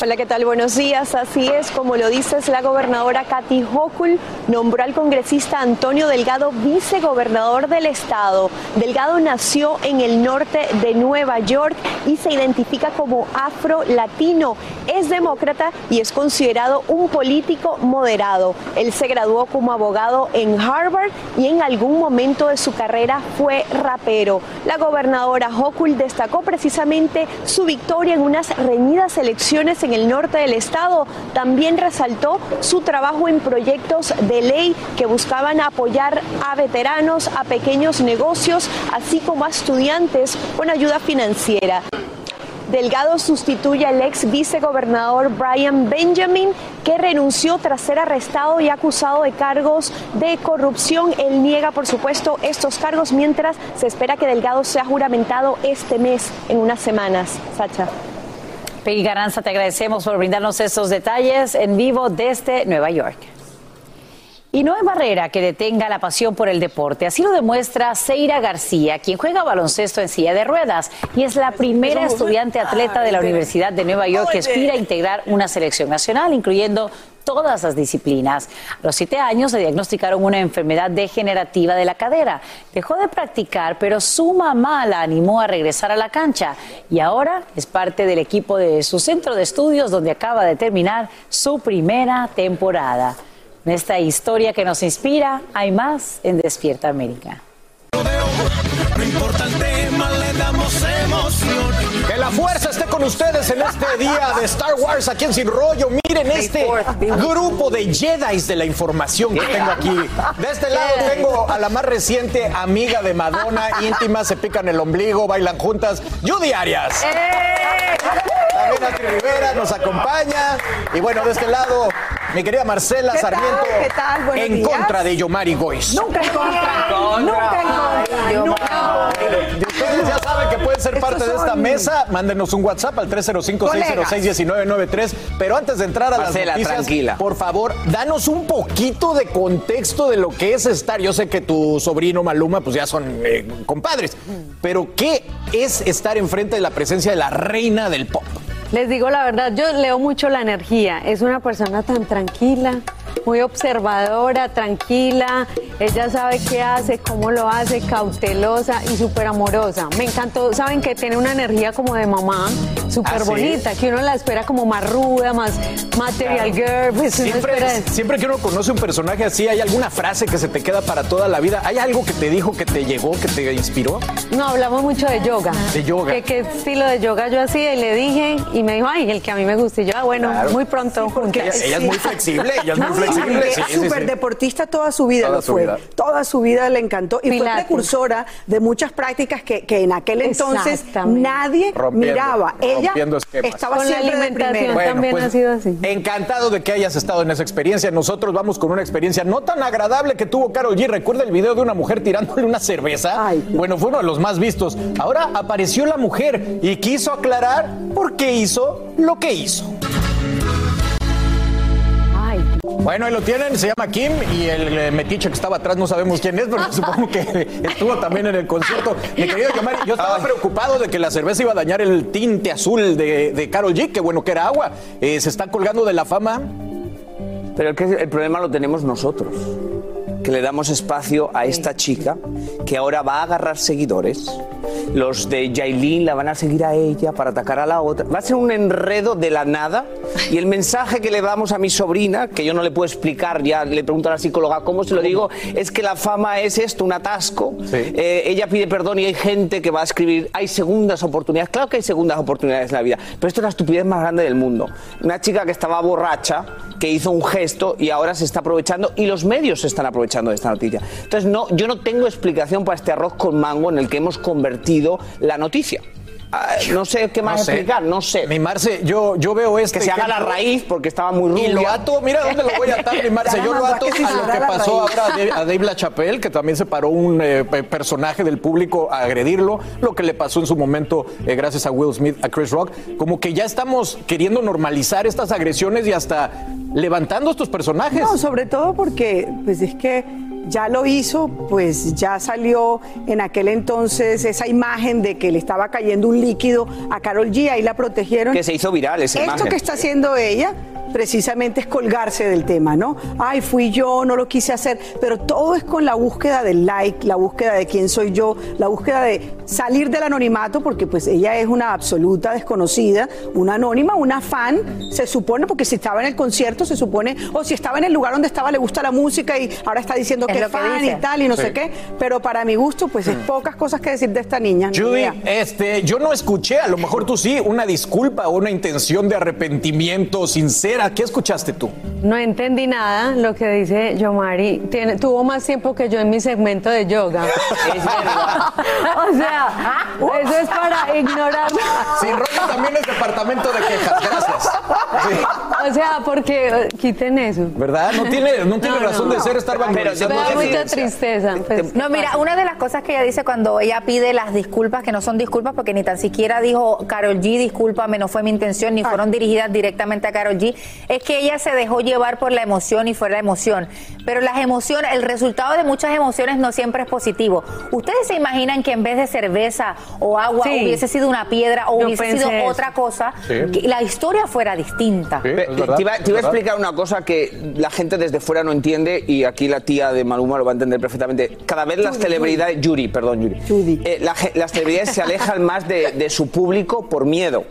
Hola, ¿qué tal? Buenos días. Así es, como lo dices, la gobernadora Kathy Hochul nombró al congresista Antonio Delgado vicegobernador del estado. Delgado nació en el norte de Nueva York y se identifica como afro-latino. Es demócrata y es considerado un político moderado. Él se graduó como abogado en Harvard y en algún momento de su carrera fue rapero. La gobernadora Hochul destacó precisamente su victoria en unas reñidas elecciones en el norte del estado. También resaltó su trabajo en proyectos de ley que buscaban apoyar a veteranos, a pequeños negocios, así como a estudiantes con ayuda financiera. Delgado sustituye al ex vicegobernador Brian Benjamin, que renunció tras ser arrestado y acusado de cargos de corrupción. Él niega, por supuesto, estos cargos, mientras se espera que Delgado sea juramentado este mes, en unas semanas. Sacha. Peggy Garanza, te agradecemos por brindarnos estos detalles en vivo desde Nueva York. Y no hay barrera que detenga la pasión por el deporte. Así lo demuestra Seira García, quien juega baloncesto en silla de ruedas y es la primera estudiante atleta de la Universidad de Nueva York que aspira a integrar una selección nacional, incluyendo todas las disciplinas. A los siete años le diagnosticaron una enfermedad degenerativa de la cadera. Dejó de practicar, pero su mamá la animó a regresar a la cancha y ahora es parte del equipo de su centro de estudios donde acaba de terminar su primera temporada. En esta historia que nos inspira, hay más en Despierta América. No importa el tema, le damos emoción. Que la fuerza esté con ustedes en este día de Star Wars aquí en Sin Rollo. Miren este grupo de Jedi de la información que tengo aquí. De este lado tengo a la más reciente amiga de Madonna, íntima, se pican el ombligo, bailan juntas, Judy Arias. También Adri Rivera nos acompaña. Y bueno, de este lado, mi querida Marcela ¿Qué tal? Sarmiento. ¿Qué tal? Buenos en días. contra de Yomari Gois. Nunca en contra. Nunca en contra. Nunca. Y ustedes ya saben que pueden ser parte de esta son- mesa. Mándenos un WhatsApp al 305-606-1993. Pero antes de entrar a Marcela, las noticias, tranquila. por favor, danos un poquito de contexto de lo que es estar. Yo sé que tu sobrino Maluma, pues ya son eh, compadres. Pero, ¿qué es estar enfrente de la presencia de la reina del pop? Les digo la verdad, yo leo mucho la energía. Es una persona tan tranquila, muy observadora, tranquila. Ella sabe qué hace, cómo lo hace, cautelosa y súper amorosa. Me encantó, saben que tiene una energía como de mamá, súper ¿Ah, sí? bonita, que uno la espera como más ruda, más material girl. Pues uno espera Siempre, siempre que uno conoce un personaje así, ¿hay alguna frase que se te queda para toda la vida? ¿Hay algo que te dijo, que te llegó, que te inspiró? No, hablamos mucho de yoga. De yoga. ¿Qué, qué estilo de yoga yo hacía? Y le dije, y me dijo, ay, el que a mí me gusta. Y yo, ah, bueno, Claro. muy pronto. Ella, ella es muy flexible, ella es muy flexible. Sí, sí, súper sí. deportista toda su vida Toda lo su fue. vida. Toda su vida le encantó y Pilates. fue precursora de muchas prácticas que, que en aquel entonces nadie Rompiendo, miraba. Ella rompiendo estaba Con la alimentación. Bueno, también pues, ha sido así. Encantado de que hayas estado en esa experiencia. Nosotros vamos con una experiencia no tan agradable que tuvo Carol G. ¿Recuerda el video de una mujer tirándole una cerveza? Bueno, fue uno de los más vistos. Ahora apareció la mujer y quiso aclarar por qué hizo lo que hizo. Bueno, ahí lo tienen, se llama Kim y el eh, metiche que estaba atrás no sabemos quién es, pero supongo que estuvo también en el concierto. Mi querido Yomari, yo estaba preocupado de que la cerveza iba a dañar el tinte azul de, de Carol G, que bueno que era agua. Eh, se está colgando de la fama. Pero el, que el problema lo tenemos nosotros, que le damos espacio a esta chica que ahora va a agarrar seguidores. Los de Yailin la van a seguir a ella para atacar a la otra. Va a ser un enredo de la nada. Y el mensaje que le damos a mi sobrina, que yo no le puedo explicar, ya le pregunto a la psicóloga cómo se lo digo, es que la fama es esto, un atasco. Eh, ella pide perdón y hay gente que va a escribir, hay segundas oportunidades. Claro que hay segundas oportunidades en la vida, pero esto es la estupidez más grande del mundo. Una chica que estaba borracha, que hizo un gesto y ahora se está aprovechando y los medios se están aprovechando esta noticia. Entonces, no, yo no tengo explicación para este arroz con mango en el que hemos convertido la noticia. Ah, no sé qué más No sé. explicar, no sé. Mi Marce, yo, yo veo este. Que se haga la raíz porque estaba muy rubia. Y lo ato, mira dónde lo voy a atar, mi Marce. Yo lo ato a lo que la pasó ahora a Dave, a Dave LaChapelle, que también se paró un eh, pe- personaje del público a agredirlo. Lo que le pasó en su momento, eh, gracias a Will Smith, a Chris Rock. Como que ya estamos queriendo normalizar estas agresiones y hasta levantando estos personajes. No, sobre todo porque pues es que ya lo hizo, pues ya salió en aquel entonces esa imagen de que le estaba cayendo un líquido a Carol G, ahí la protegieron. Que se hizo viral esa Esto imagen. que está haciendo ella precisamente es colgarse del tema, ¿no? Ay, fui yo, no lo quise hacer, pero todo es con la búsqueda del like, la búsqueda de quién soy yo, la búsqueda de salir del anonimato, porque pues ella es una absoluta desconocida, una anónima, una fan, se supone, porque si estaba en el concierto, se supone, o si estaba en el lugar donde estaba, le gusta la música y ahora está diciendo Es que lo es que fan dice. y tal, y no Sí. sé qué, pero para mi gusto, pues es pocas cosas que decir de esta niña. ni Judy, este, yo no escuché, a lo mejor tú sí, una disculpa o una intención de arrepentimiento sincera. ¿Qué escuchaste tú? No entendí nada lo que dice Yomari. Tiene, tuvo más tiempo que yo en mi segmento de yoga. Es verdad. o sea, Eso es para ignorar. Sin rollo también es departamento de quejas. Gracias. O sea, porque quiten eso. ¿Verdad? No tiene, no tiene razón de ser estar Me vangloriando. Da mucha tristeza. pues. No, mira, una de las cosas que ella dice cuando ella pide las disculpas, que no son disculpas, porque ni tan siquiera dijo Carol G, discúlpame, no fue mi intención, ni fueron dirigidas directamente a Carol G, es que ella se dejó llevar por la emoción y fue la emoción. Pero las emociones, el resultado de muchas emociones no siempre es positivo. ¿Ustedes se imaginan que en vez de cerveza o agua Sí. hubiese sido una piedra o Yo hubiese sido eso. otra cosa, Sí. que la historia fuera distinta? Te te iba, te iba a explicar una cosa que la gente desde fuera no entiende y aquí la tía de Maluma lo va a entender perfectamente. Cada vez las celebridades, Yuri, perdón, Yuri. Eh, la las celebridades se alejan más de, de su público por miedo.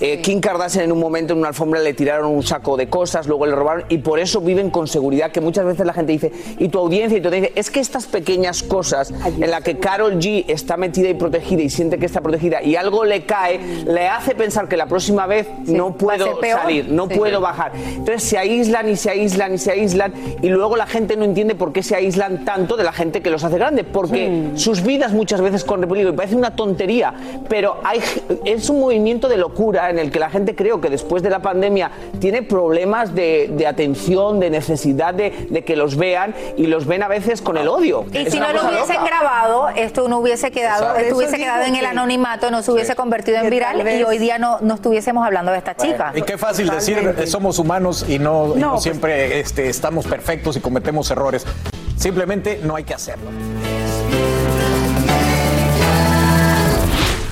Eh, Kim Kardashian en un momento en una alfombra le tiraron un saco de cosas, luego le robaron y por eso viven con seguridad que muchas veces la gente dice, y tu audiencia, y tu audiencia, es que estas pequeñas cosas en las que Carol G está metida y protegida y siente que está protegida y algo le cae, le hace pensar que la próxima vez no puedo salir, no Sí. puedo bajar. Entonces se aíslan y se aíslan y se aíslan y luego la gente no entiende por qué se aíslan tanto de la gente que los hace grandes, porque sus vidas muchas veces corren peligro y parece una tontería, pero hay, es un movimiento de locura en el que la gente creo que después de la pandemia tiene problemas de, de atención, de necesidad de, de que los vean y los ven a veces con el odio. Y Es si no lo hubiesen loca. grabado, esto no hubiese quedado, esto hubiese quedado en el anonimato, no se hubiese convertido en viral vez- y hoy día no, no estuviésemos hablando de esta chica. Y qué fácil decir, eh, somos humanos y no, y No, no pues- siempre este, estamos perfectos y cometemos errores. Simplemente no hay que hacerlo.